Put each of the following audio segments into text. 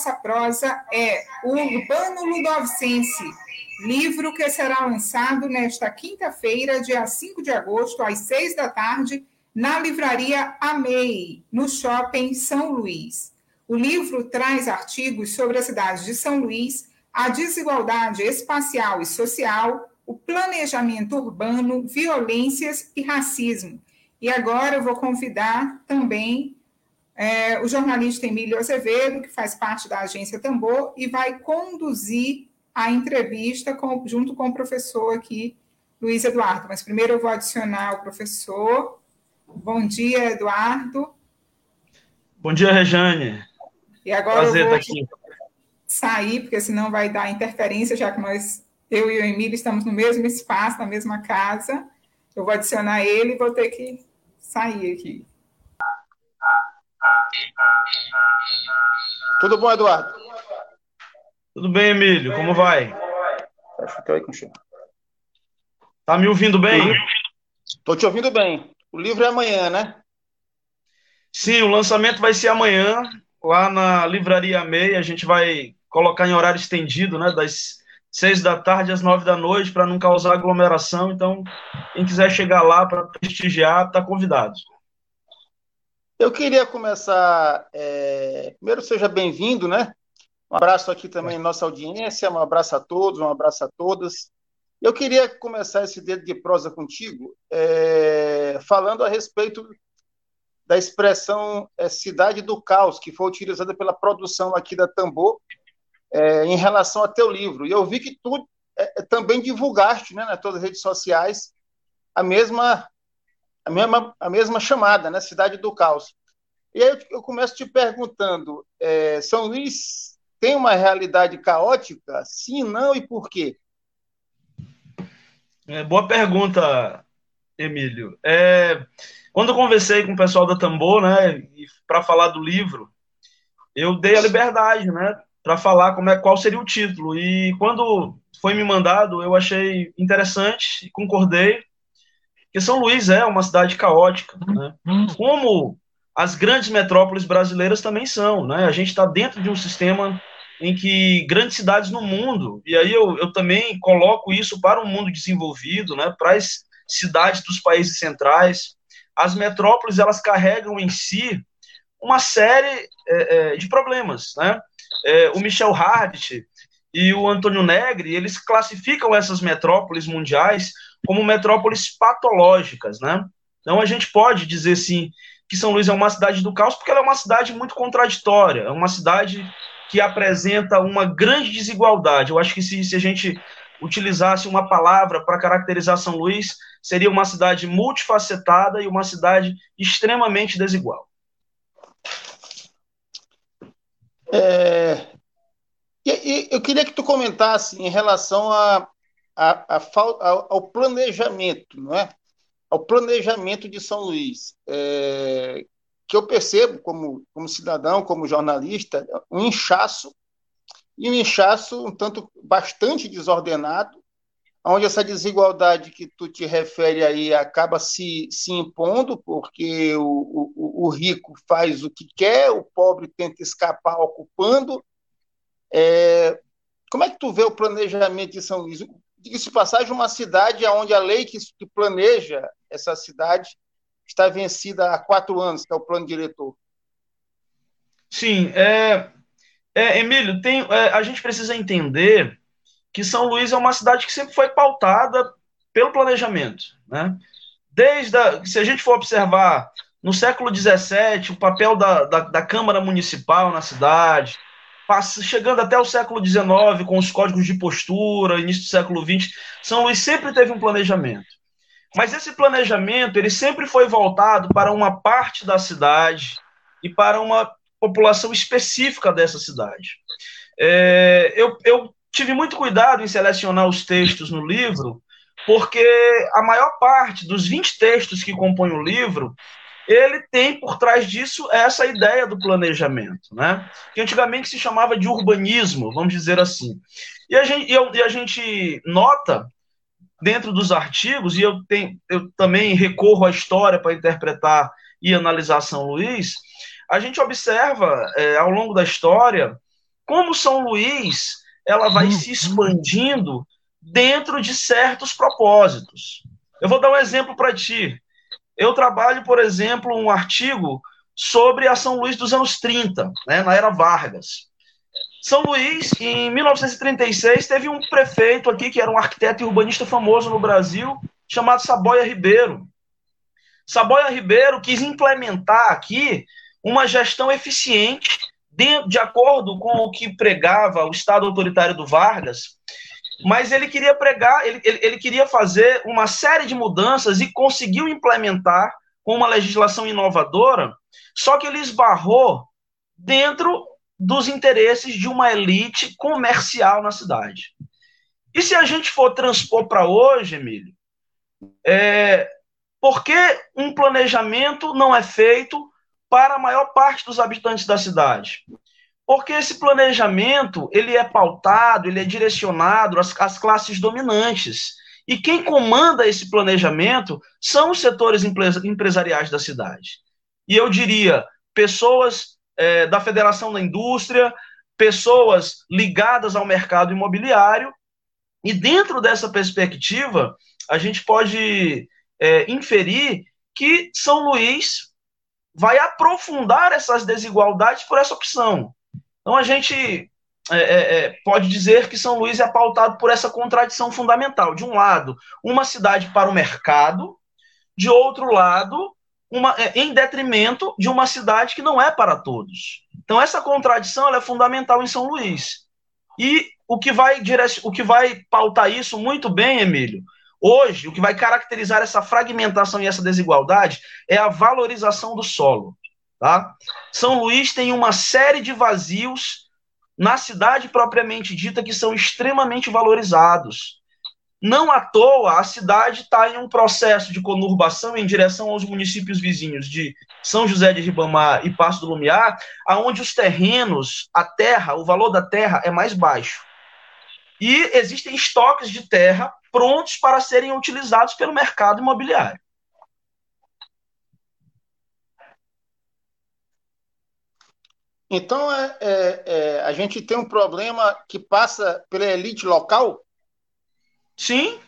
Nossa prosa é o Urbano Ludovicense, livro que será lançado nesta quinta-feira, dia 5 de agosto, às 6 da tarde, na livraria Amei, no shopping São Luís. O livro traz artigos sobre a cidade de São Luís, a desigualdade espacial e social, o planejamento urbano, violências e racismo. E agora eu vou convidar também é, o jornalista Emílio Azevedo, que faz parte da agência Tambor, e vai conduzir a entrevista com, junto com o professor aqui, Luiz Eduardo. Mas primeiro eu vou adicionar o professor. Bom dia, Eduardo. Bom dia, Rejane. E agora Prazer eu vou aqui. sair, porque senão vai dar interferência, já que nós, eu e o Emílio, estamos no mesmo espaço, na mesma casa. Eu vou adicionar ele e vou ter que sair aqui. Tudo bom, Eduardo? Tudo bem, Emílio? Como vai? Acho que aí com Tá me ouvindo bem? Tô te ouvindo bem. O livro é amanhã, né? Sim, o lançamento vai ser amanhã, lá na Livraria Meia. A gente vai colocar em horário estendido, né? Das seis da tarde às nove da noite, para não causar aglomeração. Então, quem quiser chegar lá para prestigiar, está convidado. Eu queria começar. É... Primeiro, seja bem-vindo, né? Um abraço aqui também nossa audiência, um abraço a todos, um abraço a todas. Eu queria começar esse dedo de prosa contigo, é... falando a respeito da expressão é, cidade do caos, que foi utilizada pela produção aqui da Tambor, é, em relação a teu livro. E eu vi que tu é, também divulgaste né, nas tuas redes sociais a mesma a mesma, a mesma chamada, né? Cidade do Caos. E aí eu, começo te perguntando: é, São Luís tem uma realidade caótica? Sim, não e por quê? É, boa pergunta, Emílio. É, quando eu conversei com o pessoal da Tambor, né, para falar do livro, eu dei a liberdade, né, para falar como é, qual seria o título. E quando foi me mandado, eu achei interessante concordei. Porque São Luís é uma cidade caótica, né? Como as grandes metrópoles brasileiras também são, né? A gente está dentro de um sistema em que grandes cidades no mundo, e aí eu, eu também coloco isso para o um mundo desenvolvido, né? Para as cidades dos países centrais, as metrópoles elas carregam em si uma série é, é, de problemas, né? É, o Michel Hardt e o Antônio Negri eles classificam essas metrópoles mundiais como metrópoles patológicas, né? Então a gente pode dizer sim que São Luís é uma cidade do caos porque ela é uma cidade muito contraditória, é uma cidade que apresenta uma grande desigualdade. Eu acho que se, se a gente utilizasse uma palavra para caracterizar São Luís, seria uma cidade multifacetada e uma cidade extremamente desigual. É, eu queria que tu comentasse em relação a, a, a, ao planejamento, não é? Ao planejamento de São Luís, é, que eu percebo como, como cidadão, como jornalista, um inchaço, e um inchaço um tanto bastante desordenado, onde essa desigualdade que tu te refere aí acaba se, se impondo, porque o, o, o rico faz o que quer, o pobre tenta escapar ocupando. É, como é que tu vê o planejamento de São Luís? Diga-se passagem, uma cidade onde a lei que, que planeja essa cidade está vencida há quatro anos, que é o plano diretor. Sim, é, é Emílio, tem, é, a gente precisa entender que São Luís é uma cidade que sempre foi pautada pelo planejamento, né? Desde a, se a gente for observar no século XVII o papel da, da, da Câmara Municipal na cidade, chegando até o século XIX, com os códigos de postura, início do século XX, São Luís sempre teve um planejamento. Mas esse planejamento ele sempre foi voltado para uma parte da cidade e para uma população específica dessa cidade. É, eu, eu tive muito cuidado em selecionar os textos no livro, porque a maior parte dos 20 textos que compõem o livro, ele tem por trás disso essa ideia do planejamento, né? que antigamente se chamava de urbanismo, vamos dizer assim. E a gente, e a gente nota dentro dos artigos, e eu, tenho, eu também recorro à história para interpretar e analisar São Luís, a gente observa é, ao longo da história como São Luís ela vai se expandindo dentro de certos propósitos. Eu vou dar um exemplo para ti. Eu trabalho, por exemplo, um artigo sobre a São Luís dos anos 30, né, na era Vargas. São Luís, em 1936, teve um prefeito aqui que era um arquiteto e urbanista famoso no Brasil, chamado Saboia Ribeiro. Saboia Ribeiro quis implementar aqui uma gestão eficiente, de, de acordo com o que pregava o Estado autoritário do Vargas, mas ele queria pregar, ele, ele, ele queria fazer uma série de mudanças e conseguiu implementar com uma legislação inovadora, só que ele esbarrou dentro dos interesses de uma elite comercial na cidade. E se a gente for transpor para hoje, Emílio, é, por que um planejamento não é feito para a maior parte dos habitantes da cidade? Porque esse planejamento ele é pautado, ele é direcionado às, às classes dominantes. E quem comanda esse planejamento são os setores empresariais da cidade. E eu diria, pessoas é, da Federação da Indústria, pessoas ligadas ao mercado imobiliário, e dentro dessa perspectiva, a gente pode é, inferir que São Luís vai aprofundar essas desigualdades por essa opção. Então a gente é, é, é pode dizer que São Luís é pautado por essa contradição fundamental. De um lado, uma cidade para o mercado, de outro lado, uma, é, em detrimento de uma cidade que não é para todos. Então, essa contradição é fundamental em São Luís. E o que, vai o que vai pautar isso muito bem, Emílio, hoje, o que vai caracterizar essa fragmentação e essa desigualdade é a valorização do solo. Tá? São Luís tem uma série de vazios na cidade propriamente dita que são extremamente valorizados. Não à toa, a cidade está em um processo de conurbação em direção aos municípios vizinhos de São José de Ribamar e Passo do Lumiar, aonde os terrenos, a terra, o valor da terra é mais baixo. E existem estoques de terra prontos para serem utilizados pelo mercado imobiliário. Então, é, é, é, a gente tem um problema que passa pela elite local? Sim.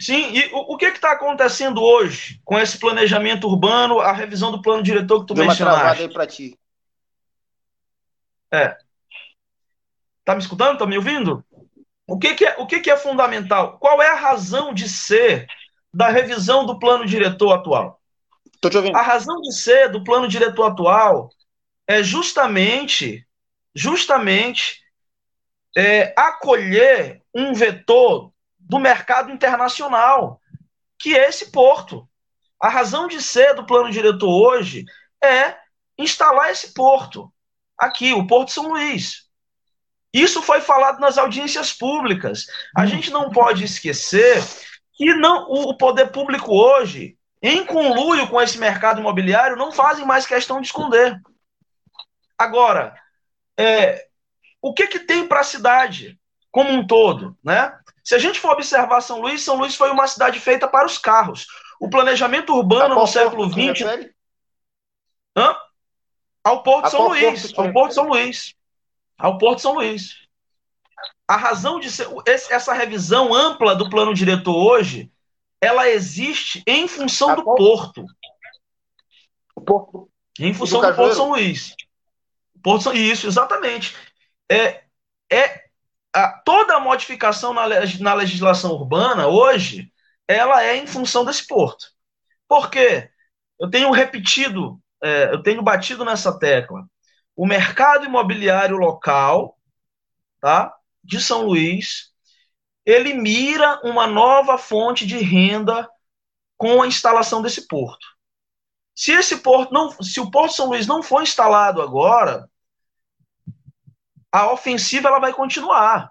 Sim, e o, o que está acontecendo hoje com esse planejamento urbano, a revisão do plano diretor que tu Deu mencionaste? Uma travada aí para ti. É. Tá me escutando? Tá me ouvindo? O que, que, é, o que, que é fundamental? Qual é a razão de ser da revisão do plano diretor atual? Tô te ouvindo. A razão de ser do plano diretor atual é justamente, justamente é, acolher um vetor do mercado internacional, que é esse porto. A razão de ser do plano diretor hoje é instalar esse porto aqui, o Porto São Luís. Isso foi falado nas audiências públicas. A gente não pode esquecer que não, o poder público hoje, em conluio com esse mercado imobiliário, não fazem mais questão de esconder. Agora, é, o que, que tem para a cidade como um todo, né? Se a gente for observar São Luís, São Luís foi uma cidade feita para os carros. O planejamento urbano no século XX. Hã? Ao Porto a São Luís. Porto ao Porto São Luís. Ao Porto São Luís. A razão de ser. Essa revisão ampla do plano diretor hoje, ela existe em função do Porto. Porto. Em função do, do Porto São Luís. Porto. Isso, exatamente. É, é a, toda a modificação na, na legislação urbana hoje, ela é em função desse porto. Por quê? Eu tenho repetido, é, eu tenho batido nessa tecla. O mercado imobiliário local, tá, de São Luís, ele mira uma nova fonte de renda com a instalação desse porto. Se esse porto não, se o Porto São Luís não for instalado agora, a ofensiva ela vai continuar.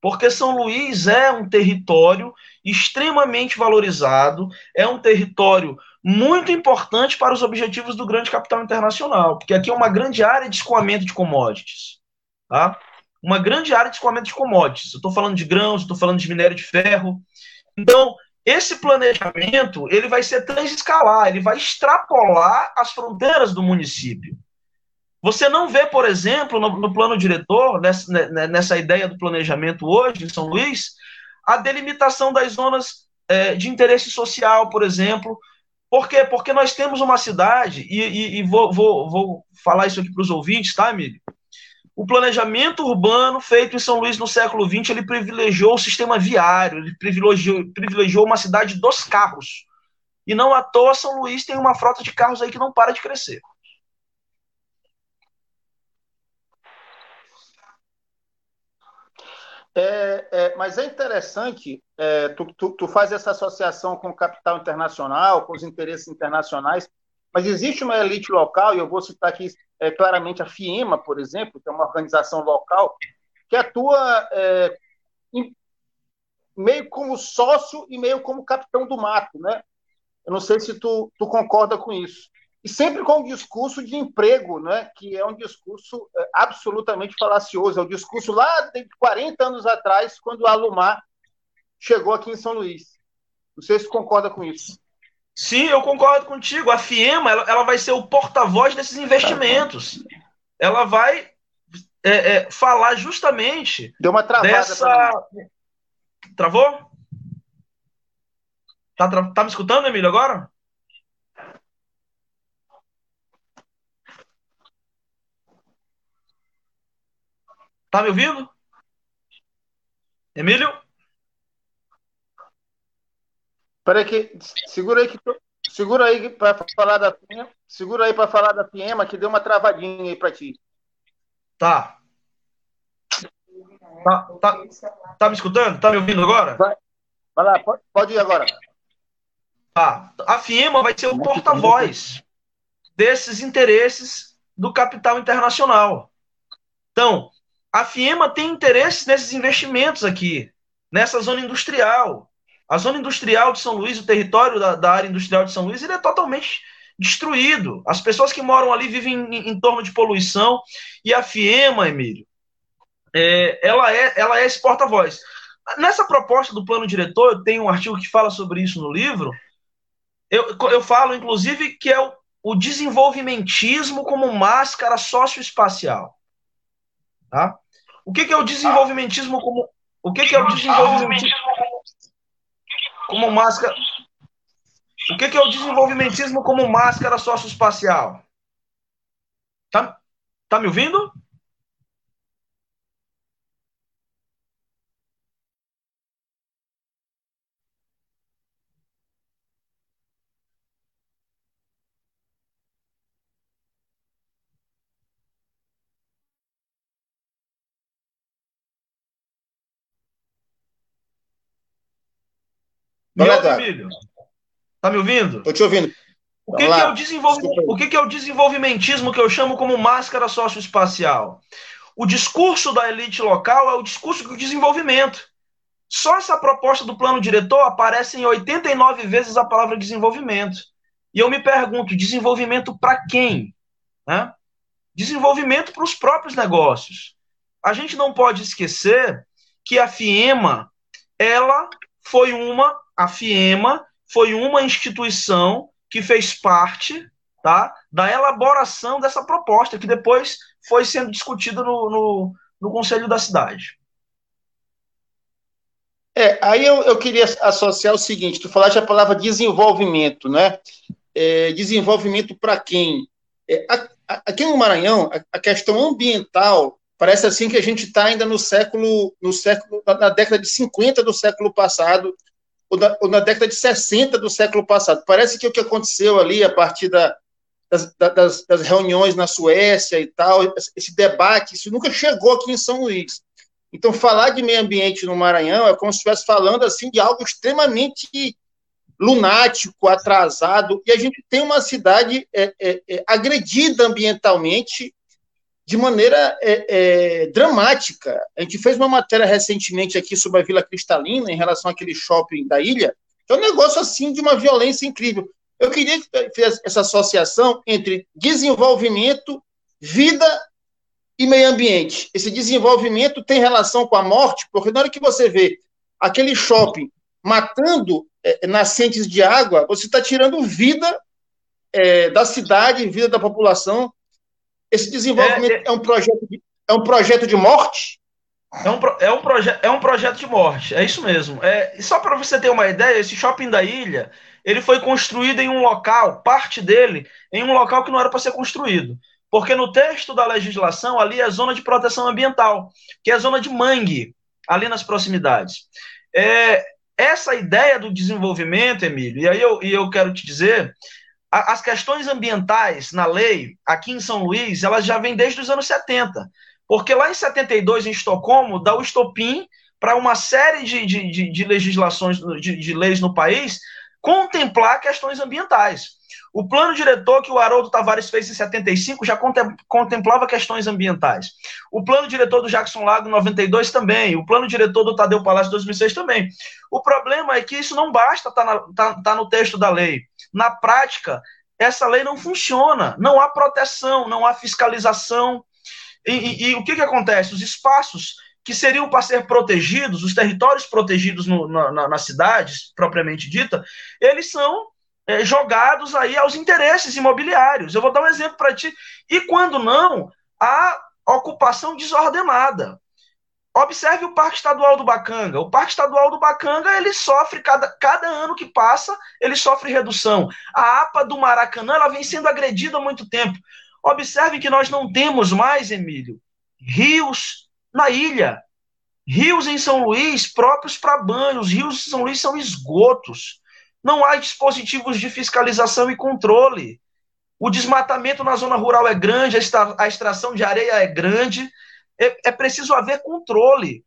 Porque São Luís é um território extremamente valorizado, é um território muito importante para os objetivos do grande capital internacional, porque aqui é uma grande área de escoamento de commodities. Tá? Uma grande área de escoamento de commodities. Eu estou falando de grãos, estou falando de minério de ferro. Então, esse planejamento ele vai ser transescalar, ele vai extrapolar as fronteiras do município. Você não vê, por exemplo, no, no plano diretor, nessa, né, né, nessa, ideia do planejamento hoje em São Luís, a delimitação das zonas é, de interesse social, por exemplo. Por quê? Porque nós temos uma cidade, e, e, e vou, vou, vou, falar isso aqui para os ouvintes, tá, Emílio? O planejamento urbano feito em São Luís no século XX, ele privilegiou o sistema viário, ele privilegiou, privilegiou uma cidade dos carros. E não à toa São Luís tem uma frota de carros aí que não para de crescer. É, é, mas é interessante, é, tu, tu, tu, faz essa associação com o capital internacional, com os interesses internacionais, mas existe uma elite local, e eu vou citar aqui é, claramente a FIEMA, por exemplo, que é uma organização local, que atua é, em, meio como sócio e meio como capitão do mato. Né? Eu não sei se tu, tu concorda com isso e sempre com um discurso de emprego, né, que é um discurso é, absolutamente falacioso. É o discurso lá de 40 anos atrás, quando a Alumar chegou aqui em São Luís. Não sei se concorda com isso. Sim, eu concordo contigo. A FIEMA ela, ela vai ser o porta-voz desses investimentos. Ela vai é, é, falar justamente. Deu uma travada. Dessa... Travou? Tá, tá me escutando, Emílio, agora? Tá me ouvindo? Emílio? Espera que segura aí que segura aí para falar da segura aí para falar da Piema que deu uma travadinha aí para ti. Tá. Tá, tá. tá me escutando? Tá me ouvindo agora? Vai, vai lá, pode, pode ir agora. Tá. A FIEMA vai ser o porta-voz desses interesses do capital internacional. Então, a FIEMA tem interesse nesses investimentos aqui, nessa zona industrial. A zona industrial de São Luís, o território da, da área industrial de São Luís, ele é totalmente destruído. As pessoas que moram ali vivem em, em torno de poluição. E a FIEMA, Emílio, é, ela, é, ela é esse porta-voz. Nessa proposta do plano diretor, eu tenho um artigo que fala sobre isso no livro. Eu, eu falo, inclusive, que é o, o desenvolvimentismo como máscara socioespacial. Tá? O que, que é o desenvolvimentismo como. O que, que é o desenvolvimentismo como máscara. O que, que é o desenvolvimentismo como máscara socioespacial? Tá, tá me ouvindo? Me ouve, Emílio? Tá me ouvindo? Tô te ouvindo. O que, que, é o desenvolvimento, o que, que é o desenvolvimentismo que eu chamo como máscara socioespacial? O discurso da elite local é o discurso do desenvolvimento. Só essa proposta do plano diretor aparece em 89 vezes a palavra desenvolvimento. E eu me pergunto, desenvolvimento para quem? Né? Desenvolvimento para os próprios negócios. A gente não pode esquecer que a FIEMA, ela foi uma a FIEMA foi uma instituição que fez parte tá, da elaboração dessa proposta, que depois foi sendo discutida no, no, no Conselho da Cidade. É, aí eu, eu queria associar o seguinte: tu falaste a palavra desenvolvimento, né? É, desenvolvimento para quem? É, aqui no Maranhão, a, a, questão ambiental parece assim que a gente está ainda no século, no século, na década de 50 do século passado, ou na, ou na, década de 60 do século passado. Parece que o que aconteceu ali a partir da, das, das, das, reuniões na Suécia e tal, esse debate, isso nunca chegou aqui em São Luís. Então, falar de meio ambiente no Maranhão é como se estivesse falando assim de algo extremamente lunático, atrasado, e a gente tem uma cidade é, é, é agredida ambientalmente de maneira é, é, dramática. A gente fez uma matéria recentemente aqui sobre a Vila Cristalina, em relação àquele shopping da ilha, é um negócio assim de uma violência incrível. Eu queria que fizesse essa associação entre desenvolvimento, vida e meio ambiente. Esse desenvolvimento tem relação com a morte, porque na hora que você vê aquele shopping matando é, nascentes de água, você está tirando vida é, da cidade, vida da população. Esse desenvolvimento é, é, é um, projeto de, é um projeto de morte? É um, é, um proje é um projeto de morte, é isso mesmo. É, só para você ter uma ideia, esse shopping da ilha, ele foi construído em um local, parte dele, em um local que não era para ser construído. Porque no texto da legislação, ali é zona de proteção ambiental, que é zona de mangue, ali nas proximidades. É, essa ideia do desenvolvimento, Emílio, e aí eu, e eu quero te dizer, a, as questões ambientais na lei, aqui em São Luís, elas já vêm desde os anos 70. Porque lá em 72, em Estocolmo, dá o estopim para uma série de, de, de, legislações, de, de leis no país, contemplar questões ambientais. O plano diretor que o Haroldo Tavares fez em 75 já contemplava questões ambientais. O plano diretor do Jackson Lago em 92 também. O plano diretor do Tadeu Palácio em 2006 também. O problema é que isso não basta estar tá, tá, tá no texto da lei. Na prática, essa lei não funciona. Não há proteção, não há fiscalização. E, e, e o que, que acontece? Os espaços que seriam para ser protegidos, os territórios protegidos no, na, nas cidades, propriamente dita, eles são é, jogados aí aos interesses imobiliários. Eu vou dar um exemplo para ti. E quando não, a ocupação desordenada. Observe o Parque Estadual do Bacanga. O Parque Estadual do Bacanga, ele sofre, cada, cada ano que passa, ele sofre redução. A APA do Maracanã, ela vem sendo agredida há muito tempo. Observe que nós não temos mais, Emílio, rios na ilha. Rios em São Luís próprios para banho. Os rios em São Luís são esgotos. Não há dispositivos de fiscalização e controle. O desmatamento na zona rural é grande, a extração de areia é grande. É, é preciso haver controle.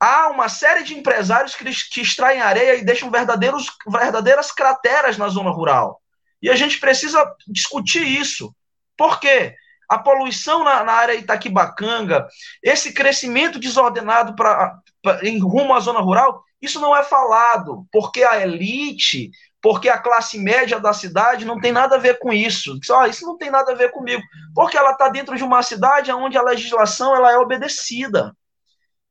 Há uma série de empresários que, que extraem areia e deixam verdadeiros, verdadeiras crateras na zona rural. E a gente precisa discutir isso. Por quê? A poluição na, na área Itaquibacanga, esse crescimento desordenado pra, pra, em rumo à zona rural, isso não é falado, porque a elite, porque a classe média da cidade não tem nada a ver com isso. Oh, isso não tem nada a ver comigo, porque ela está dentro de uma cidade onde a legislação ela é obedecida.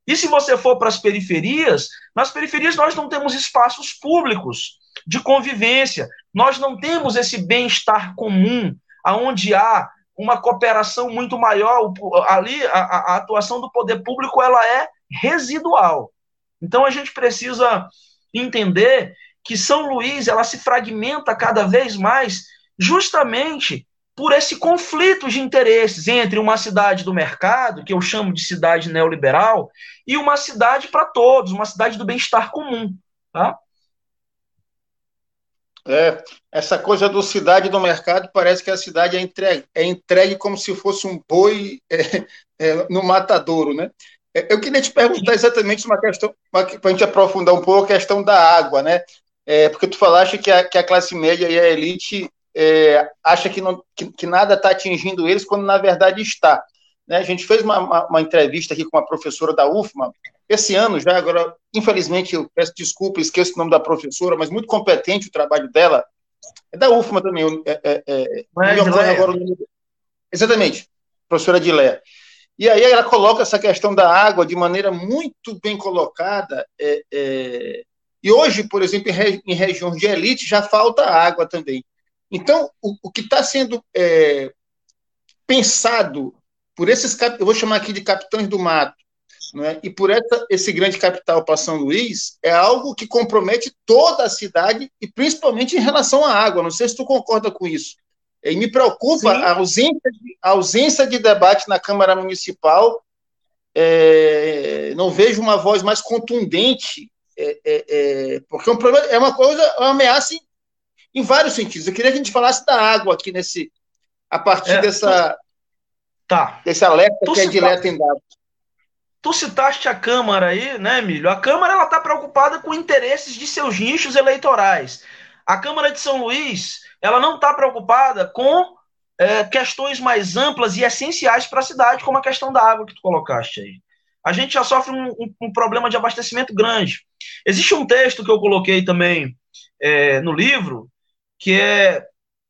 E se você for para as periferias, nas periferias nós não temos espaços públicos de convivência, nós não temos esse bem-estar comum, aonde há uma cooperação muito maior. Ali a, a atuação do poder público ela é residual. Então a gente precisa entender que São Luís ela se fragmenta cada vez mais justamente por esse conflito de interesses entre uma cidade do mercado, que eu chamo de cidade neoliberal, e uma cidade para todos, uma cidade do bem-estar comum. Tá? É, essa coisa do cidade do mercado parece que a cidade é entregue, é entregue como se fosse um boi é, é, no matadouro, né? É, eu queria te perguntar exatamente uma questão, para a gente aprofundar um pouco a questão da água, né? É, porque tu falaste que a, que a classe média e a elite é, acha que, não, que, que nada está atingindo eles, quando na verdade está. Né? A gente fez uma, uma, uma, entrevista aqui com uma professora da UFMA, esse ano já, agora, infelizmente, eu peço desculpa, esqueço o nome da professora, mas muito competente o trabalho dela, é da UFMA também, é, é, é, é agora, exatamente, professora Dileia. E aí ela coloca essa questão da água de maneira muito bem colocada. É, é, e hoje, por exemplo, em, regi em, regiões de elite já falta água também. Então, o, o que está sendo é, pensado por esses, eu vou chamar aqui de capitães do mato, né, e por essa, esse grande capital para São Luís, é algo que compromete toda a cidade e principalmente em relação à água. Não sei se tu concorda com isso. E me preocupa a ausência, de, a ausência de debate na Câmara Municipal. É, não vejo uma voz mais contundente, é, é, é porque é, um problema, é uma coisa, é uma ameaça em, em, vários sentidos. Eu queria que a gente falasse da água aqui nesse, a partir é, dessa, tá. desse alerta tu que é direto em dados. Tu citaste a Câmara aí, né, Emílio? A Câmara ela está preocupada com interesses de seus nichos eleitorais. A Câmara de São Luís, ela não está preocupada com é, questões mais amplas e essenciais para a cidade, como a questão da água que tu colocaste aí. A gente já sofre um, um, um problema de abastecimento grande. Existe um texto que eu coloquei também é, no livro, que é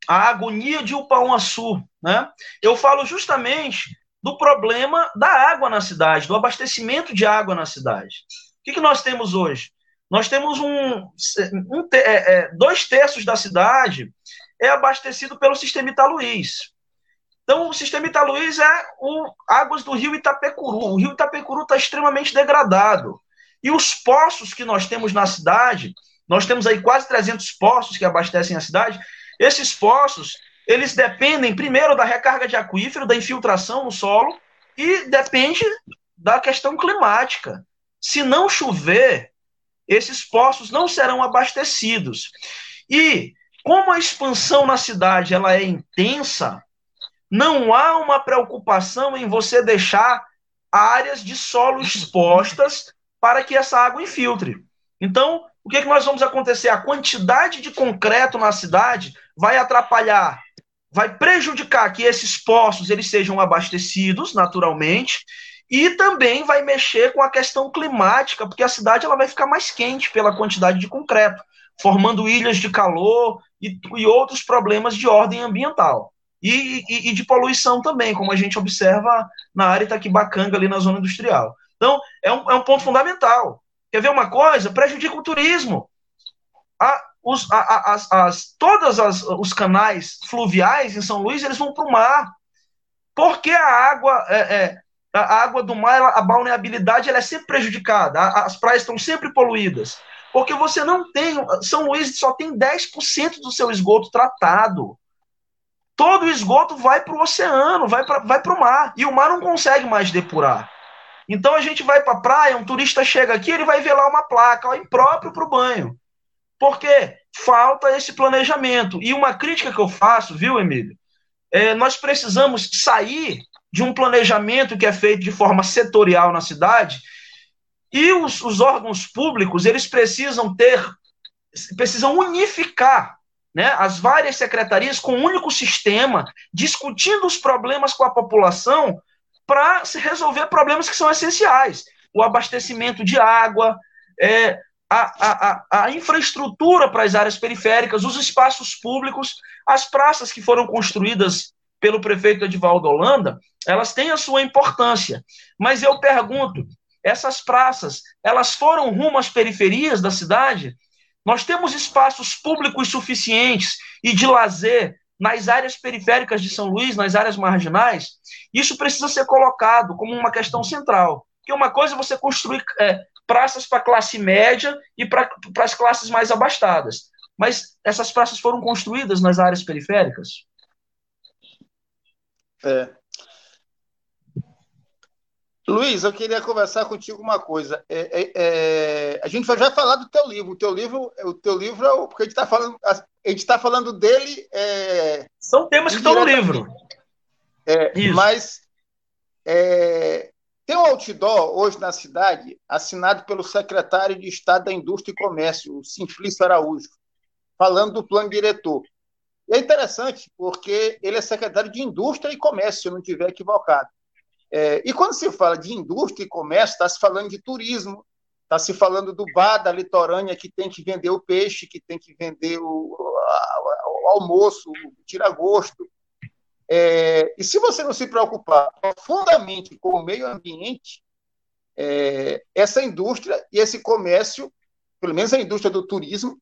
a agonia de Upauaçu. Né? Eu falo justamente do problema da água na cidade, do abastecimento de água na cidade. O que, que nós temos hoje? Nós temos um, um é, é, dois terços da cidade é abastecido pelo sistema Italuís. Então, o sistema Italuís é o águas do rio Itapecuru. O rio Itapecuru está extremamente degradado. E os poços que nós temos na cidade, nós temos aí quase 300 poços que abastecem a cidade. Esses poços, eles dependem primeiro da recarga de aquífero, da infiltração no solo e depende da questão climática. Se não chover, esses poços não serão abastecidos. E como a expansão na cidade ela é intensa, não há uma preocupação em você deixar áreas de solo expostas para que essa água infiltre. Então, o que, é que nós vamos acontecer? A quantidade de concreto na cidade vai atrapalhar, vai prejudicar que esses poços eles sejam abastecidos naturalmente e também vai mexer com a questão climática, porque a cidade ela vai ficar mais quente pela quantidade de concreto, formando ilhas de calor e, e outros problemas de ordem ambiental. E, e, e, de poluição também, como a gente observa na área Itaquibacanga, ali na zona industrial. Então, é um, é um ponto fundamental. Quer ver uma coisa? Prejudica o turismo. A, os, a, a, as, as, todas as, os canais fluviais em São Luís, eles vão para o mar. Porque a água, é, é, a água do mar, a balneabilidade, ela é sempre prejudicada. As praias estão sempre poluídas. Porque você não tem. São Luís só tem 10% do seu esgoto tratado. Todo o esgoto vai para o oceano, vai para vai o mar. E o mar não consegue mais depurar. Então a gente vai para a praia, um turista chega aqui, ele vai ver lá uma placa, ó, impróprio para o banho. Porque falta esse planejamento. E uma crítica que eu faço, viu, Emílio? É, nós precisamos sair de um planejamento que é feito de forma setorial na cidade e os, os órgãos públicos, eles precisam ter, precisam unificar né, as várias secretarias com um único sistema, discutindo os problemas com a população para resolver problemas que são essenciais. O abastecimento de água, é, a, a, a infraestrutura para as áreas periféricas, os espaços públicos, as praças que foram construídas pelo prefeito Edvaldo Holanda, elas têm a sua importância. Mas eu pergunto, essas praças, elas foram rumo às periferias da cidade? Nós temos espaços públicos suficientes e de lazer nas áreas periféricas de São Luís, nas áreas marginais? Isso precisa ser colocado como uma questão central. Que uma coisa é você construir é, praças para classe média e para as classes mais abastadas. Mas essas praças foram construídas nas áreas periféricas? É, Luiz, eu queria conversar contigo uma coisa. É, é, é, a gente vai já falar do teu livro. O teu livro, o teu livro, é porque a gente está falando, a gente está falando dele. É, São temas que estão no livro. É, mas é, tem um outdoor hoje na cidade, assinado pelo secretário de Estado da Indústria e Comércio, o Simplício Araújo, falando do plano diretor. E é interessante, porque ele é secretário de Indústria e Comércio, se eu não estiver equivocado. É, e quando se fala de indústria e comércio, está se falando de turismo, está se falando do bar da litorânea que tem que vender o peixe, que tem que vender o, o almoço, o tira-gosto. É, e se você não se preocupar profundamente com o meio ambiente, é, essa indústria e esse comércio, pelo menos a indústria do turismo,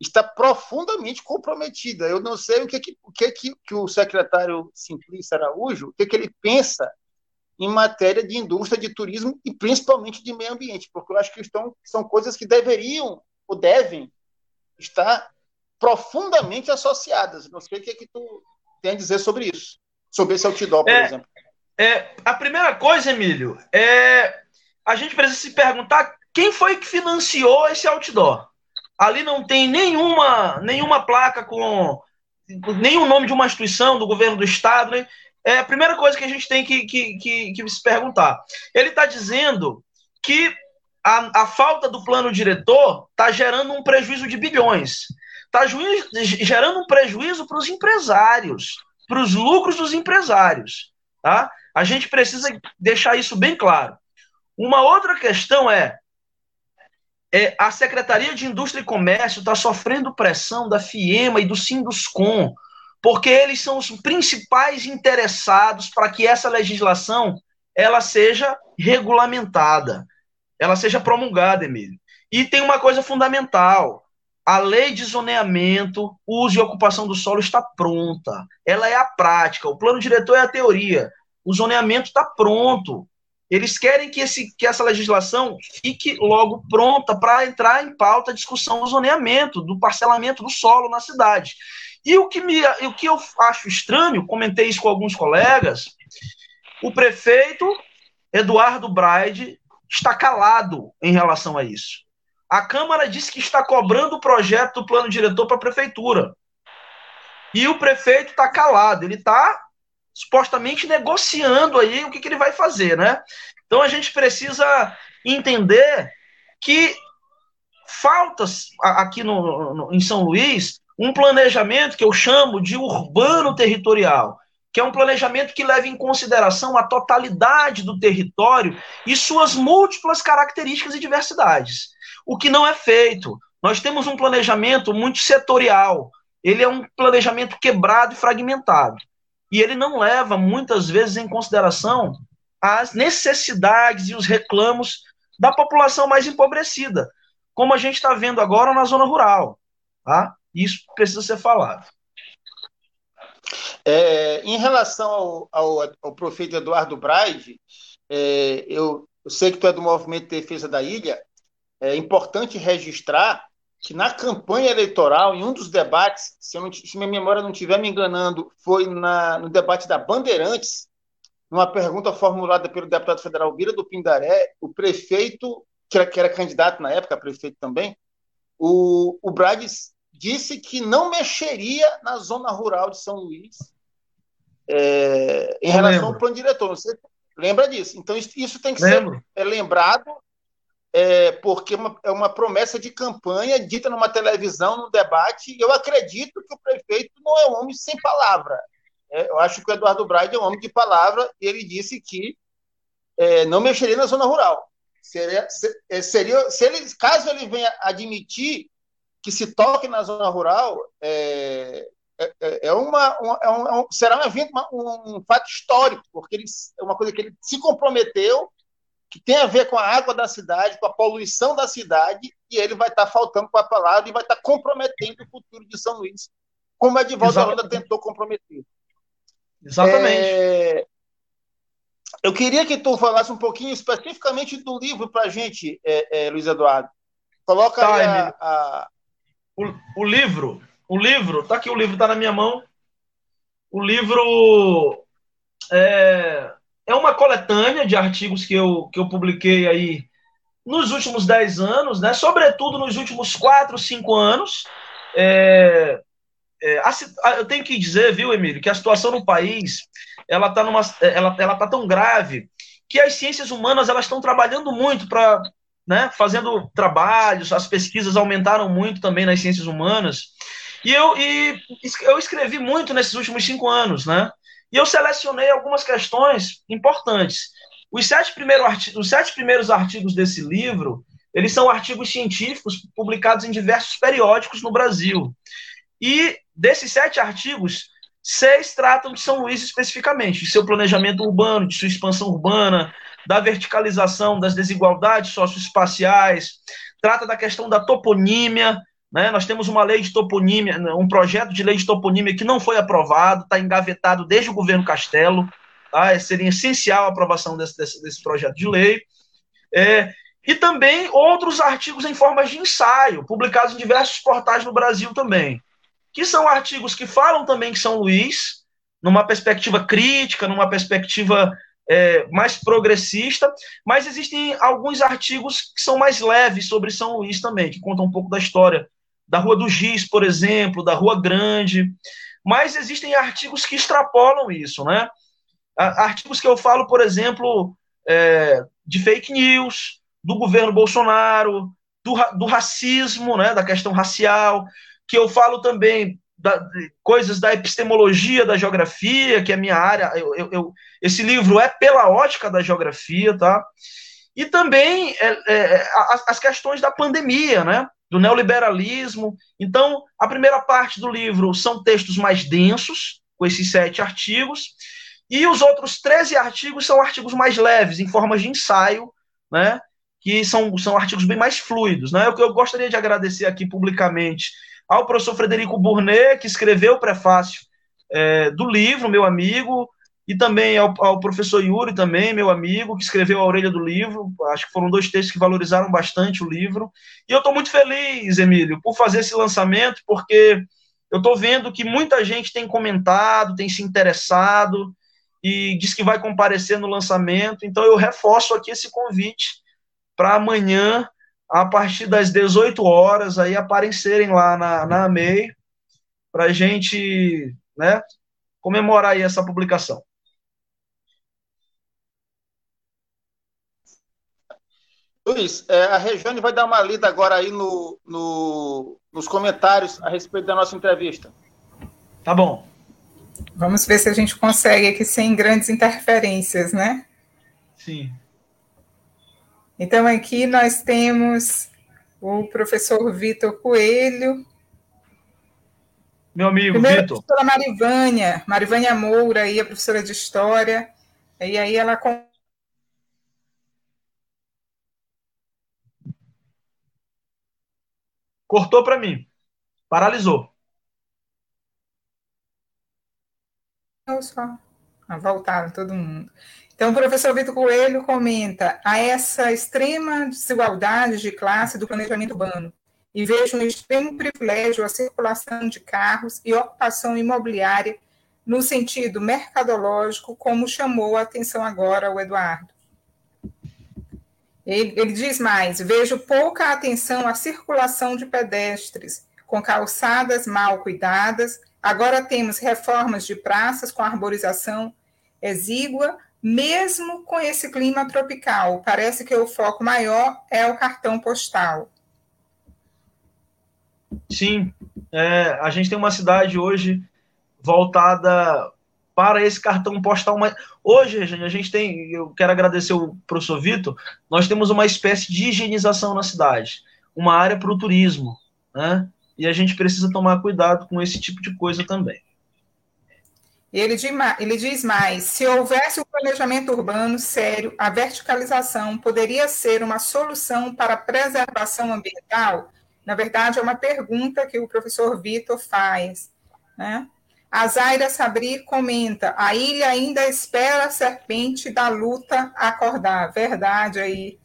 está profundamente comprometida. Eu não sei o que, o que, que o secretário Simplício Araújo, o que, que ele pensa em matéria de indústria, de turismo e principalmente de meio ambiente, porque eu acho que estão, são coisas que deveriam ou devem estar profundamente associadas. Não sei o que, é que tu tem a dizer sobre isso, sobre esse outdoor, por é, exemplo. É, a primeira coisa, Emílio, é a gente precisa se perguntar quem foi que financiou esse outdoor. Ali não tem nenhuma, nenhuma placa com nenhum nome de uma instituição do governo do estado, né? É a primeira coisa que a gente tem que, que, que, que se perguntar. Ele está dizendo que a, a, falta do plano diretor está gerando um prejuízo de bilhões. Está gerando um prejuízo para os empresários, para os lucros dos empresários. Tá? A gente precisa deixar isso bem claro. Uma outra questão é, é a Secretaria de Indústria e Comércio está sofrendo pressão da FIEMA e do Sinduscom, porque eles são os principais interessados para que essa legislação ela seja regulamentada, ela seja promulgada, Emílio. E tem uma coisa fundamental: a lei de zoneamento, uso e ocupação do solo está pronta. Ela é a prática. O plano diretor é a teoria. O zoneamento está pronto. Eles querem que, esse, que essa legislação fique logo pronta para entrar em pauta a discussão do zoneamento, do parcelamento do solo na cidade. E o que, me, o que eu acho estranho, comentei isso com alguns colegas, o prefeito Eduardo Braide está calado em relação a isso. A Câmara disse que está cobrando o projeto do plano diretor para a prefeitura. E o prefeito está calado, ele está supostamente negociando aí o que, que ele vai fazer, né? Então a gente precisa entender que falta aqui no, no, em São Luís um planejamento que eu chamo de urbano territorial, que é um planejamento que leva em consideração a totalidade do território e suas múltiplas características e diversidades. O que não é feito. Nós temos um planejamento muito setorial. Ele é um planejamento quebrado e fragmentado e ele não leva muitas vezes em consideração as necessidades e os reclamos da população mais empobrecida, como a gente está vendo agora na zona rural. Tá? Isso precisa ser falado. É, em relação ao, ao, ao prefeito Eduardo Braide, é, eu, eu, sei que tu é do Movimento de Defesa da Ilha, é importante registrar que na campanha eleitoral, em um dos debates, se, não, se minha memória não estiver me enganando, foi na, no debate da Bandeirantes, numa pergunta formulada pelo deputado federal Vira do Pindaré, o prefeito, que era, que era candidato na época, prefeito também, o, o disse que não mexeria na zona rural de São Luís é, em relação lembro. ao plano diretor. Você lembra disso? Então, isso, tem que lembro. ser é, lembrado é, porque é uma, é uma promessa de campanha dita numa televisão, num debate. Eu acredito que o prefeito não é um homem sem palavra. É, eu acho que o Eduardo Braide é um homem de palavra e ele disse que é, não mexeria na zona rural. Seria, seria, se ele, caso ele venha admitir que se toque na zona rural, é, é, é uma, uma, é um, será um evento, um, um fato histórico, porque ele, é uma coisa que ele se comprometeu que tem a ver com a água da cidade, com a poluição da cidade, e ele vai estar faltando com a palavra e vai estar comprometendo o futuro de São Luís, como a Edivaldo Holanda tentou comprometer. Exatamente. É... Eu queria que tu falasse um pouquinho especificamente do livro para a gente, é, é, Luiz Eduardo. Coloca tá, aí a, a... O, o, livro, o livro, tá aqui o livro, tá na minha mão. O livro é, é uma coletânea de artigos que eu, que eu publiquei aí nos últimos 10 anos, né? sobretudo nos últimos 4, 5 anos. É, é, a, eu tenho que dizer, viu, Emílio, que a situação no país ela está ela, ela tá tão grave que as ciências humanas elas estão trabalhando muito para né, fazendo trabalhos, as pesquisas aumentaram muito também nas ciências humanas. E eu, e eu escrevi muito nesses últimos cinco anos, né? E eu selecionei algumas questões importantes. Os sete, primeiros os sete primeiros artigos desse livro, eles são artigos científicos publicados em diversos periódicos no Brasil. E desses sete artigos, seis tratam de São Luís especificamente, de seu planejamento urbano, de sua expansão urbana, da verticalização das desigualdades socioespaciais, trata da questão da toponímia, né? Nós temos uma lei de toponímia, um projeto de lei de toponímia que não foi aprovado, está engavetado desde o governo Castelo. Tá? Seria essencial a aprovação desse, desse, desse projeto de lei. É, e também outros artigos em forma de ensaio, publicados em diversos portais no Brasil também, que são artigos que falam também que São Luís, numa perspectiva crítica, numa perspectiva é, mais progressista, mas existem alguns artigos que são mais leves sobre São Luís também, que contam um pouco da história da Rua do Giz, por exemplo, da Rua Grande, mas existem artigos que extrapolam isso, né? Artigos que eu falo, por exemplo, é, de fake news, do governo Bolsonaro, do, do racismo, né, da questão racial, que eu falo também da, coisas da epistemologia da geografia, que é a minha área. Eu, eu, eu, esse livro é pela ótica da geografia, tá? E também é, é, as, as questões da pandemia, né? Do neoliberalismo. Então, a primeira parte do livro são textos mais densos, com esses sete artigos, e os outros 13 artigos são artigos mais leves, em formas de ensaio, né? Que são, são artigos bem mais fluidos, né? Eu, eu gostaria de agradecer aqui publicamente ao professor Frederico Burnet, que escreveu o prefácio é, do livro, meu amigo, e também ao, ao, professor Yuri, também, meu amigo, que escreveu a orelha do livro. Acho que foram dois textos que valorizaram bastante o livro. E eu estou muito feliz, Emílio, por fazer esse lançamento, porque eu estou vendo que muita gente tem comentado, tem se interessado e diz que vai comparecer no lançamento. Então eu reforço aqui esse convite para amanhã a partir das 18 horas, aí aparecerem lá na, na AMEI, para a gente né, comemorar aí essa publicação. Luiz, é, a Regiane vai dar uma lida agora aí no, no, nos comentários a respeito da nossa entrevista. Tá bom. Vamos ver se a gente consegue aqui sem grandes interferências, né? Sim. Então, aqui nós temos o professor Vitor Coelho. Meu amigo, Primeiro, Vitor. A professora Marivânia, Marivânia Moura, aí, a professora de História. E aí ela Cortou para mim. Paralisou. Só. Voltaram todo mundo. Então, o professor Vitor Coelho comenta a essa extrema desigualdade de classe do planejamento urbano e vejo um extremo privilégio a circulação de carros e ocupação imobiliária no sentido mercadológico, como chamou a atenção agora o Eduardo. Ele, ele diz mais: vejo pouca atenção à circulação de pedestres, com calçadas mal cuidadas. Agora temos reformas de praças com arborização exígua, mesmo com esse clima tropical, parece que o foco maior é o cartão postal. Sim, é, a gente tem uma cidade hoje voltada para esse cartão postal. Mas hoje, a gente tem, eu quero agradecer o professor Vitor, nós temos uma espécie de higienização na cidade, uma área para o turismo, né? E a gente precisa tomar cuidado com esse tipo de coisa também. Ele, ele diz mais: se houvesse um planejamento urbano sério, a verticalização poderia ser uma solução para a preservação ambiental? Na verdade, é uma pergunta que o professor Vitor faz. Né? A Zaira Sabri comenta: a ilha ainda espera a serpente da luta acordar. Verdade aí.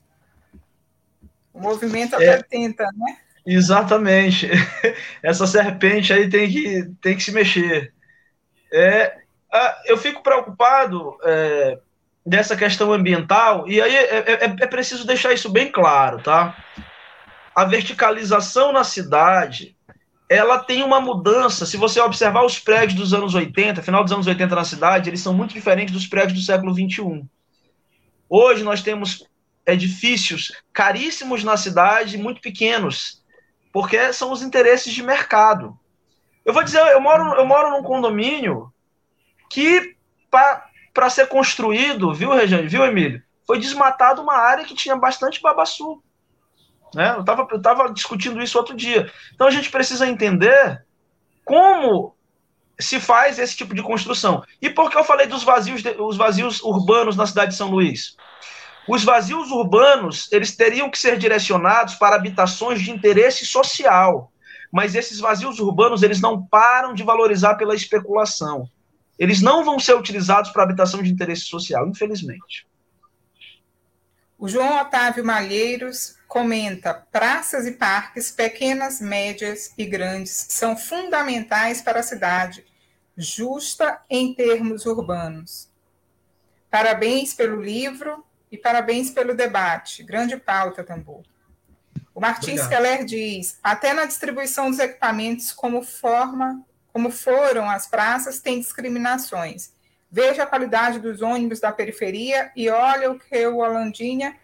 O movimento até é, tenta, né? Exatamente. Essa serpente aí tem que, tem que se mexer. É, eu fico preocupado é, dessa questão ambiental, e aí é, é, é, preciso deixar isso bem claro, tá? A verticalização na cidade, ela tem uma mudança. Se você observar os prédios dos anos 80, final dos anos 80 na cidade, eles são muito diferentes dos prédios do século 21. Hoje nós temos edifícios caríssimos na cidade, muito pequenos, porque são os interesses de mercado. Eu vou dizer, eu moro, eu moro num condomínio que para ser construído, viu, Regiane, viu, Emílio? Foi desmatado uma área que tinha bastante babaçu. Né? Eu estava eu tava discutindo isso outro dia. Então a gente precisa entender como se faz esse tipo de construção. E por que eu falei dos vazios, os vazios urbanos na cidade de São Luís? Os vazios urbanos, eles teriam que ser direcionados para habitações de interesse social. Mas esses vazios urbanos, eles não param de valorizar pela especulação. Eles não vão ser utilizados para habitação de interesse social, infelizmente. O João Otávio Malheiros comenta: praças e parques, pequenas, médias e grandes, são fundamentais para a cidade, justa em termos urbanos. Parabéns pelo livro e parabéns pelo debate. Grande pauta, Tambor. O Martins Obrigado. Keller diz: até na distribuição dos equipamentos como forma como foram as praças, tem discriminações. Veja a qualidade dos ônibus da periferia e olha o que o Holandinha.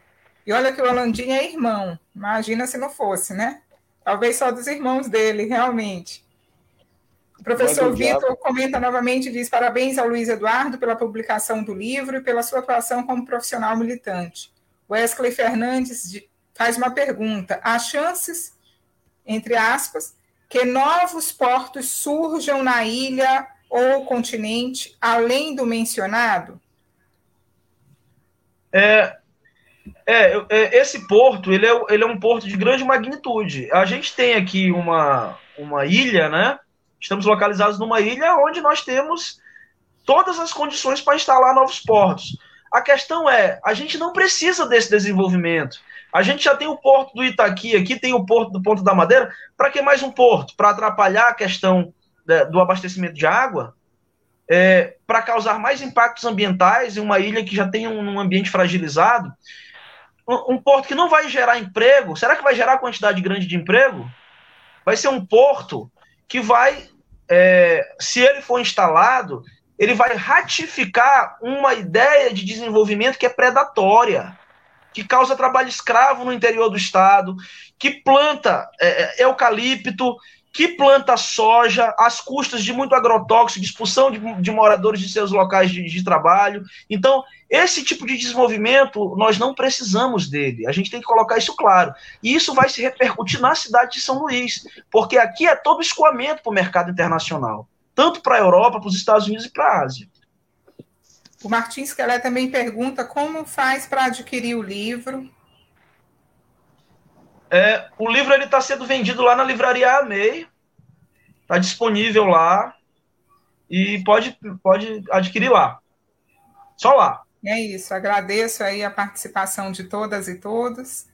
E olha que o Holandinha é irmão. Imagina se não fosse, né? Talvez só dos irmãos dele, realmente. O professor Vitor comenta novamente e diz: parabéns ao Luiz Eduardo pela publicação do livro e pela sua atuação como profissional militante. Wesley Fernandes faz uma pergunta: há chances, entre aspas, que novos portos surjam na ilha ou continente, além do mencionado? É, é, é, esse porto ele é, ele é um porto de grande magnitude. A gente tem aqui uma, uma ilha, né? Estamos localizados numa ilha onde nós temos todas as condições para instalar novos portos. A questão é, a gente não precisa desse desenvolvimento. A gente já tem o porto do Itaqui aqui, tem o porto do Ponto da Madeira. Para que mais um porto? Para atrapalhar a questão né, do abastecimento de água? É, para causar mais impactos ambientais em uma ilha que já tem um, um ambiente fragilizado? Um, um, porto que não vai gerar emprego? Será que vai gerar quantidade grande de emprego? Vai ser um porto que vai, é, se ele for instalado, ele vai ratificar uma ideia de desenvolvimento que é predatória, que causa trabalho escravo no interior do estado, que planta é, é eucalipto, que planta soja às custas de muito agrotóxico, expulsão de, de moradores de seus locais de, de, trabalho. Então, esse tipo de desenvolvimento, nós não precisamos dele. A gente tem que colocar isso claro. E isso vai se repercutir na cidade de São Luís, porque aqui é todo escoamento para o mercado internacional, tanto para a Europa, para os Estados Unidos e para a Ásia. O Martins Kelé também pergunta como faz para adquirir o livro. É, o livro ele está sendo vendido lá na livraria Amei, está disponível lá e pode, pode adquirir lá. Só lá. É isso. Agradeço aí a participação de todas e todos.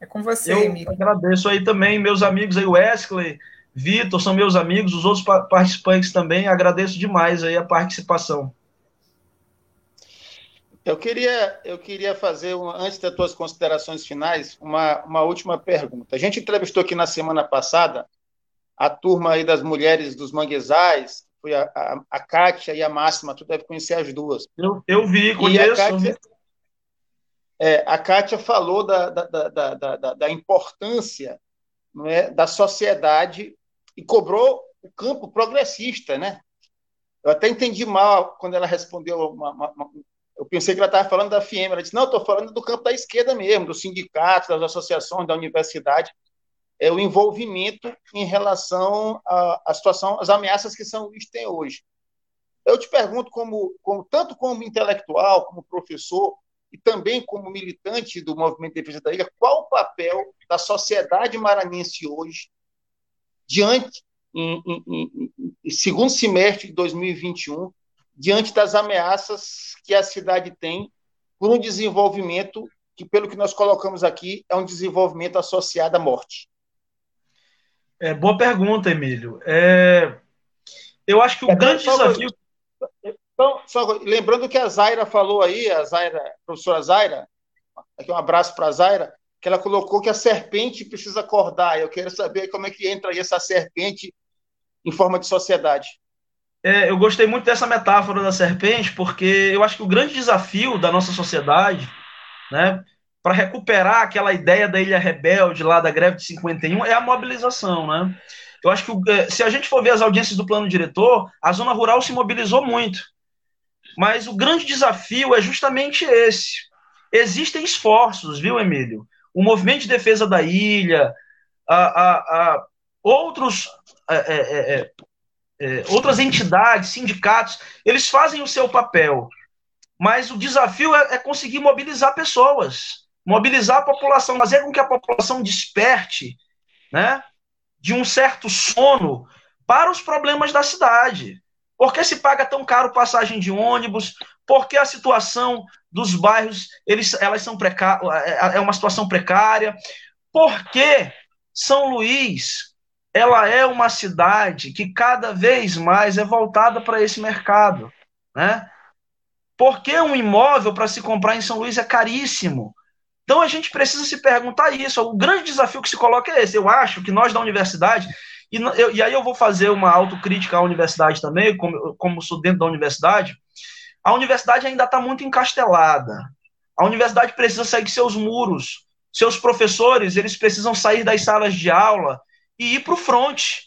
É com você, Eu Emílio. Agradeço aí também meus amigos aí, Wesley, Vitor, são meus amigos, os outros participantes também. Agradeço demais aí a participação. Eu queria, eu queria fazer, antes das tuas considerações finais, uma, uma última pergunta. A gente entrevistou aqui na semana passada a turma aí das mulheres dos manguezais, foi a, a, a Kátia e a Máxima, tu deve conhecer as duas. Eu, eu vi, conheço. E a Kátia, é, a Kátia falou da, da, da, da, da importância não é, da sociedade e cobrou o campo progressista, né? Eu até entendi mal quando ela respondeu uma, uma, uma eu pensei que ela estava falando da FIEM. Ela disse: não, estou falando do campo da esquerda mesmo, dos sindicatos, das associações, da universidade. É o envolvimento em relação à, à situação, às ameaças que São Luís tem hoje. Eu te pergunto, como, como, tanto como intelectual, como professor, e também como militante do movimento de defesa da ilha, qual o papel da sociedade maranhense hoje, diante, em, em, em segundo semestre de 2021, diante das ameaças que a cidade tem por um desenvolvimento que, pelo que nós colocamos aqui, é um desenvolvimento associado à morte? É, boa pergunta, Emílio. É, eu acho que o é, grande só, desafio. Então, só, lembrando que a Zaira falou aí, a Zaira, a professora Zaira, aqui um abraço para a Zaira, que ela colocou que a serpente precisa acordar. Eu quero saber como é que entra aí essa serpente em forma de sociedade. É, eu gostei muito dessa metáfora da serpente, porque eu acho que o grande desafio da nossa sociedade, né, para recuperar aquela ideia da ilha rebelde lá da greve de 51 é a mobilização, né? Eu acho que é, se a gente for ver as audiências do plano diretor, a zona rural se mobilizou muito. Mas o grande desafio é justamente esse. Existem esforços, viu, Emílio? O movimento de defesa da ilha, a, a, a outros é, é, é é, outras entidades, sindicatos, eles fazem o seu papel. Mas o desafio é, é conseguir mobilizar pessoas, mobilizar a população, fazer com que a população desperte né, de um certo sono para os problemas da cidade. Por que se paga tão caro passagem de ônibus? Por que a situação dos bairros eles, elas são precárias, é, é uma situação precária? Por que São Luís ela é uma cidade que cada vez mais é voltada para esse mercado, né? Porque um imóvel para se comprar em São Luís é caríssimo. Então a gente precisa se perguntar isso. O grande desafio que se coloca é esse. Eu acho que nós da universidade, e, eu, e aí eu vou fazer uma autocrítica à universidade também, como, como sou dentro da universidade, a universidade ainda está muito encastelada. A universidade precisa sair de seus muros. seus professores, eles precisam sair das salas de aula e ir para o front,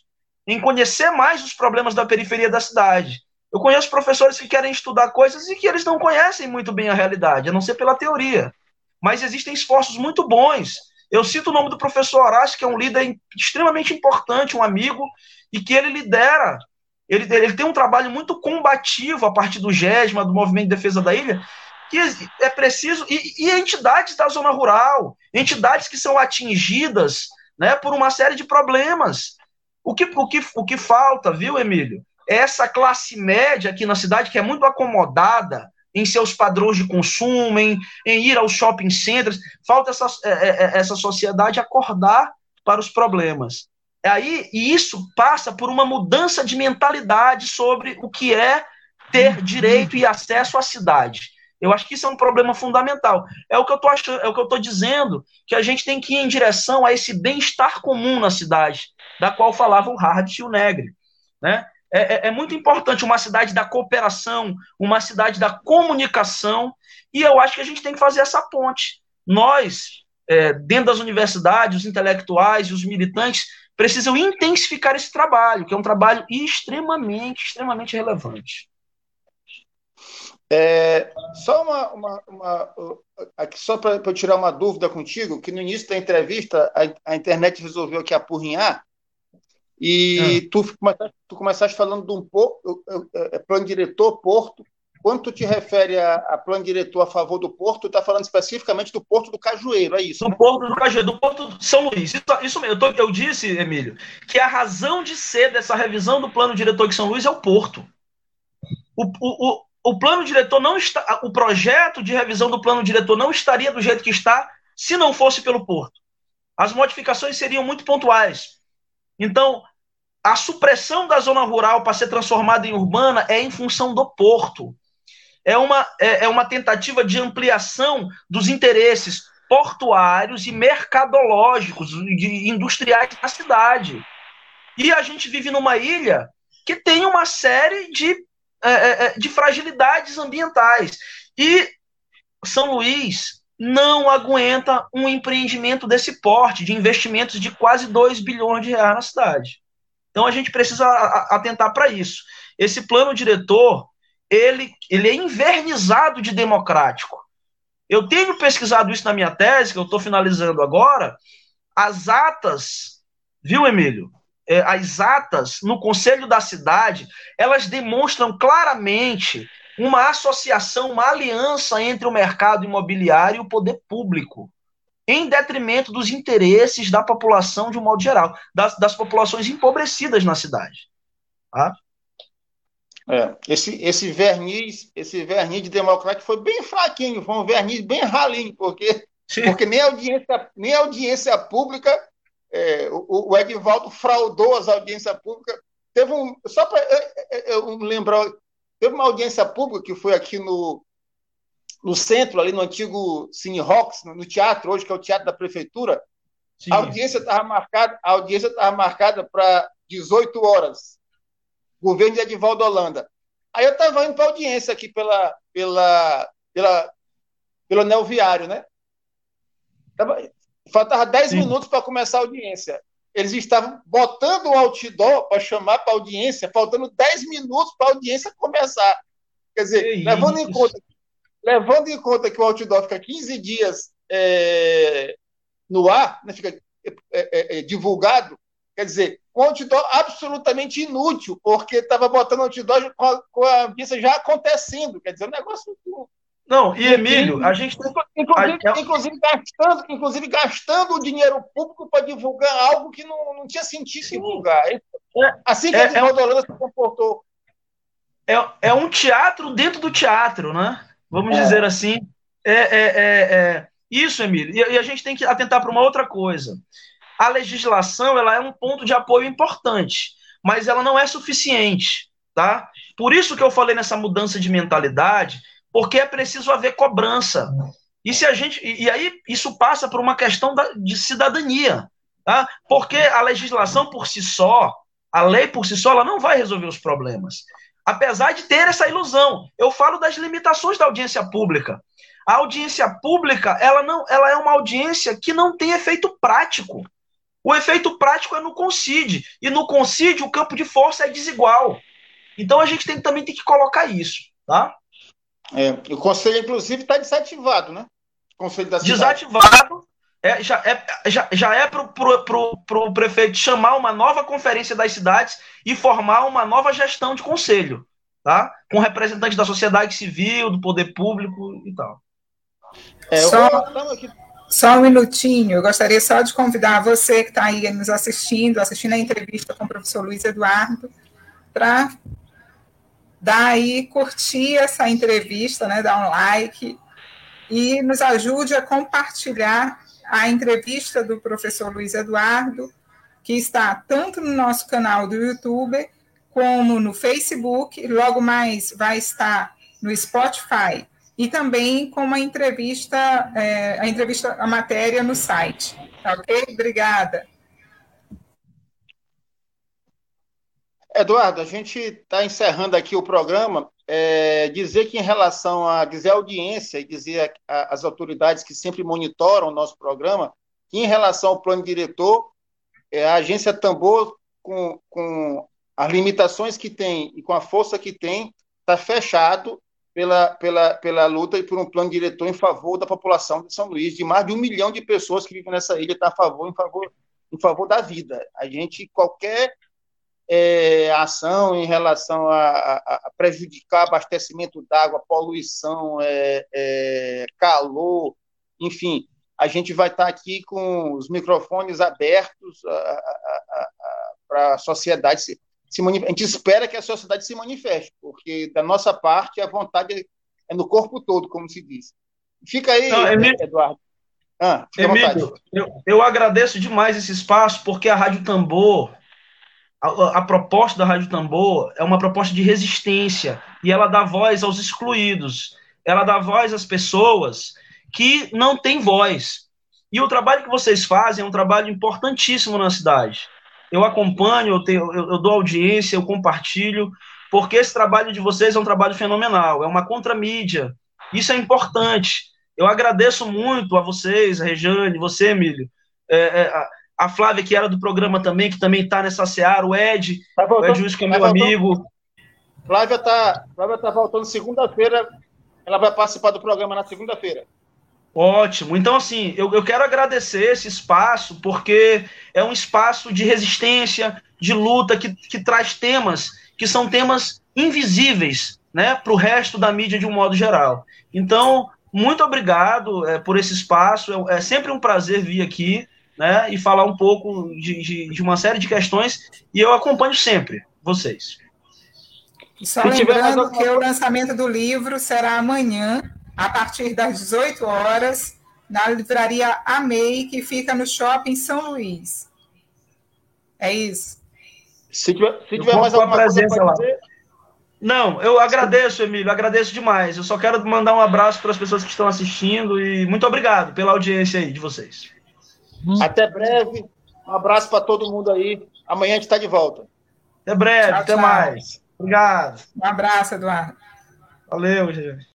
em conhecer mais os problemas da periferia da cidade. Eu conheço professores que querem estudar coisas e que eles não conhecem muito bem a realidade, a não ser pela teoria. Mas existem esforços muito bons. Eu cito o nome do professor Horácio, que é um líder extremamente importante, um amigo, e que ele lidera. Ele, ele tem um trabalho muito combativo a partir do GESMA, do Movimento de Defesa da Ilha, que é preciso. E, e entidades da zona rural, entidades que são atingidas né, por uma série de problemas. O que, o, que, o que falta, viu, Emílio? essa classe média aqui na cidade, que é muito acomodada em seus padrões de consumo, em, em ir aos shopping centers, falta essa, é, é, é, essa sociedade acordar para os problemas. Aí, e isso passa por uma mudança de mentalidade sobre o que é ter direito e acesso à cidade. Eu acho que isso é um problema fundamental. É o que eu estou achando, é o que eu estou dizendo, que a gente tem que ir em direção a esse bem-estar comum na cidade, da qual falava o Hart e o Negre. Né? É, é, é, muito importante uma cidade da cooperação, uma cidade da comunicação, e eu acho que a gente tem que fazer essa ponte. Nós, é, dentro das universidades, os intelectuais e os militantes, precisam intensificar esse trabalho, que é um trabalho extremamente, extremamente relevante. É, só uma, uma, uma aqui só para eu tirar uma dúvida contigo, que no início da entrevista a, a internet resolveu aqui apurrinhar, e ah. tu, começaste, tu começaste falando de um porto, é, plano diretor, porto. Quando tu te refere a, a plano diretor a favor do porto, tu está falando especificamente do porto do Cajueiro, é isso? Do né? porto do Cajueiro, do porto de São Luís. Isso, isso mesmo, eu, tô, eu disse, Emílio, que a razão de ser dessa revisão do plano diretor de São Luís é o porto. O, o, o, o plano diretor não está. O projeto de revisão do plano diretor não estaria do jeito que está se não fosse pelo porto. As modificações seriam muito pontuais então, a supressão da zona rural para ser transformada em urbana é em função do porto. É uma, é, é uma tentativa de ampliação dos interesses portuários e mercadológicos, de industriais da cidade. E a gente vive numa ilha que tem uma série de, é, é, é de fragilidades ambientais. E São Luís não aguenta um empreendimento desse porte, de investimentos de quase 2 bilhões de reais na cidade. Então a gente precisa atentar para isso. Esse plano diretor, ele, ele é invernizado de democrático. Eu tenho pesquisado isso na minha tese, que eu estou finalizando agora, as atas, viu, Emílio? É, as atas no Conselho da Cidade, elas demonstram claramente uma associação, uma aliança entre o mercado imobiliário e o poder público, em detrimento dos interesses da população de um modo geral, das, das populações empobrecidas na cidade. Tá? É, esse, esse verniz, esse verniz de democrático foi bem fraquinho, foi um verniz bem ralinho, porque, porque nem, audiência, nem audiência pública, é, o, o Edvaldo fraudou as audiências públicas. Teve um. Só para eu, eu lembrar, Teve uma audiência pública que foi aqui no, no centro, ali no antigo Cine Rocks, no, teatro, hoje que é o teatro da prefeitura. Sim. A audiência estava marcada, a audiência estava marcada para 18 horas. Governo de Edivaldo Holanda. Aí eu estava indo para audiência aqui pela, pela, pela, pelo anel viário, né? Faltava 10 Sim. minutos para começar a audiência eles estavam botando o outdoor para chamar para audiência, faltando 10 minutos para a audiência começar. Quer dizer, levando em, conta, levando em conta que o outdoor fica 15 dias é, no ar, né, fica é, é, divulgado, quer dizer, um outdoor absolutamente inútil, porque estava botando outdoor com a, com a audiência já acontecendo. Quer dizer, um negócio não, e Emílio, a gente tem. Inclusive, a... inclusive, gastando, inclusive gastando o dinheiro público para divulgar algo que não, não tinha sentido Sim. divulgar. É, assim que é, a é, se comportou. É, é um teatro dentro do teatro, né? Vamos é. dizer assim. É, é, é, é, isso, Emílio. E, e a gente tem que atentar para uma outra coisa. A legislação ela é um ponto de apoio importante, mas ela não é suficiente. Tá? Por isso que eu falei nessa mudança de mentalidade porque é preciso haver cobrança. E se a gente e, aí isso passa por uma questão da, de cidadania, tá? Porque a legislação por si só, a lei por si só, ela não vai resolver os problemas. Apesar de ter essa ilusão, eu falo das limitações da audiência pública. A audiência pública, ela não, ela é uma audiência que não tem efeito prático. O efeito prático é no concídio, e no concídio o campo de força é desigual. Então a gente tem, também tem que colocar isso, tá? É, o conselho, inclusive, está desativado, né? O conselho da Desativado. É, já é, já, já é para o prefeito chamar uma nova conferência das cidades e formar uma nova gestão de conselho, tá? Com representantes da sociedade civil, do poder público e tal. É, só, só um minutinho, eu gostaria só de convidar você que está aí nos assistindo, assistindo a entrevista com o professor Luiz Eduardo, para dar aí, curtir essa entrevista, né, dar um like e nos ajude a compartilhar a entrevista do professor Luiz Eduardo, que está tanto no nosso canal do YouTube como no Facebook, logo mais vai estar no Spotify e também com uma entrevista, é, a entrevista, a matéria no site. Tá ok? Obrigada. Eduardo, a gente está encerrando aqui o programa. É, dizer que em relação a dizer à audiência e dizer às autoridades que sempre monitoram o nosso programa, que em relação ao plano diretor, é, a agência Tambor, com, com as limitações que tem e com a força que tem, está fechado pela, pela, pela luta e por um plano diretor em favor da população de São Luís, de mais de um milhão de pessoas que vivem nessa ilha, está a favor, em favor, em favor da vida. A gente, qualquer é, ação em relação a, a, a prejudicar abastecimento d'água, poluição, é, é, calor, enfim, a gente vai estar aqui com os microfones abertos para a sociedade se, se A gente espera que a sociedade se manifeste, porque da nossa parte a vontade é no corpo todo, como se diz. Fica aí, Não, Emílio, Eduardo. Ah, Emílio, eu, eu agradeço demais esse espaço, porque a Rádio Tambor a, a, proposta da Rádio Tambor é uma proposta de resistência e ela dá voz aos excluídos, ela dá voz às pessoas que não têm voz. E o trabalho que vocês fazem é um trabalho importantíssimo na cidade. Eu acompanho, eu, tenho, eu, eu dou audiência, eu compartilho, porque esse trabalho de vocês é um trabalho fenomenal, é uma contramídia. Isso é importante. Eu agradeço muito a vocês, a Rejane, você, Emílio, é, é, a Flávia, que era do programa também, que também está nessa seara, o Ed, tá voltando, o Ed Luiz, que é tá meu voltando. amigo. Flávia está Flávia tá voltando segunda-feira, ela vai participar do programa na segunda-feira. Ótimo. Então, assim, eu, eu quero agradecer esse espaço, porque é um espaço de resistência, de luta, que, que traz temas que são temas invisíveis né, para o resto da mídia de um modo geral. Então, muito obrigado é, por esse espaço. É, é sempre um prazer vir aqui né, e falar um pouco de, de, de, uma série de questões, e eu acompanho sempre vocês. Só Se lembrando que o lançamento do livro será amanhã, a partir das 18 horas, na livraria Amei, que fica no Shopping São Luís. É isso. Se tiver, se tiver mais alguma presença lá. Não, eu agradeço, Emílio, agradeço demais. Eu só quero mandar um abraço para as pessoas que estão assistindo e muito obrigado pela audiência aí de vocês. Até breve. Um abraço para todo mundo aí. Amanhã a gente está de volta. Até breve, tchau, até tchau. mais. Obrigado. Um abraço, Eduardo. Valeu, gente.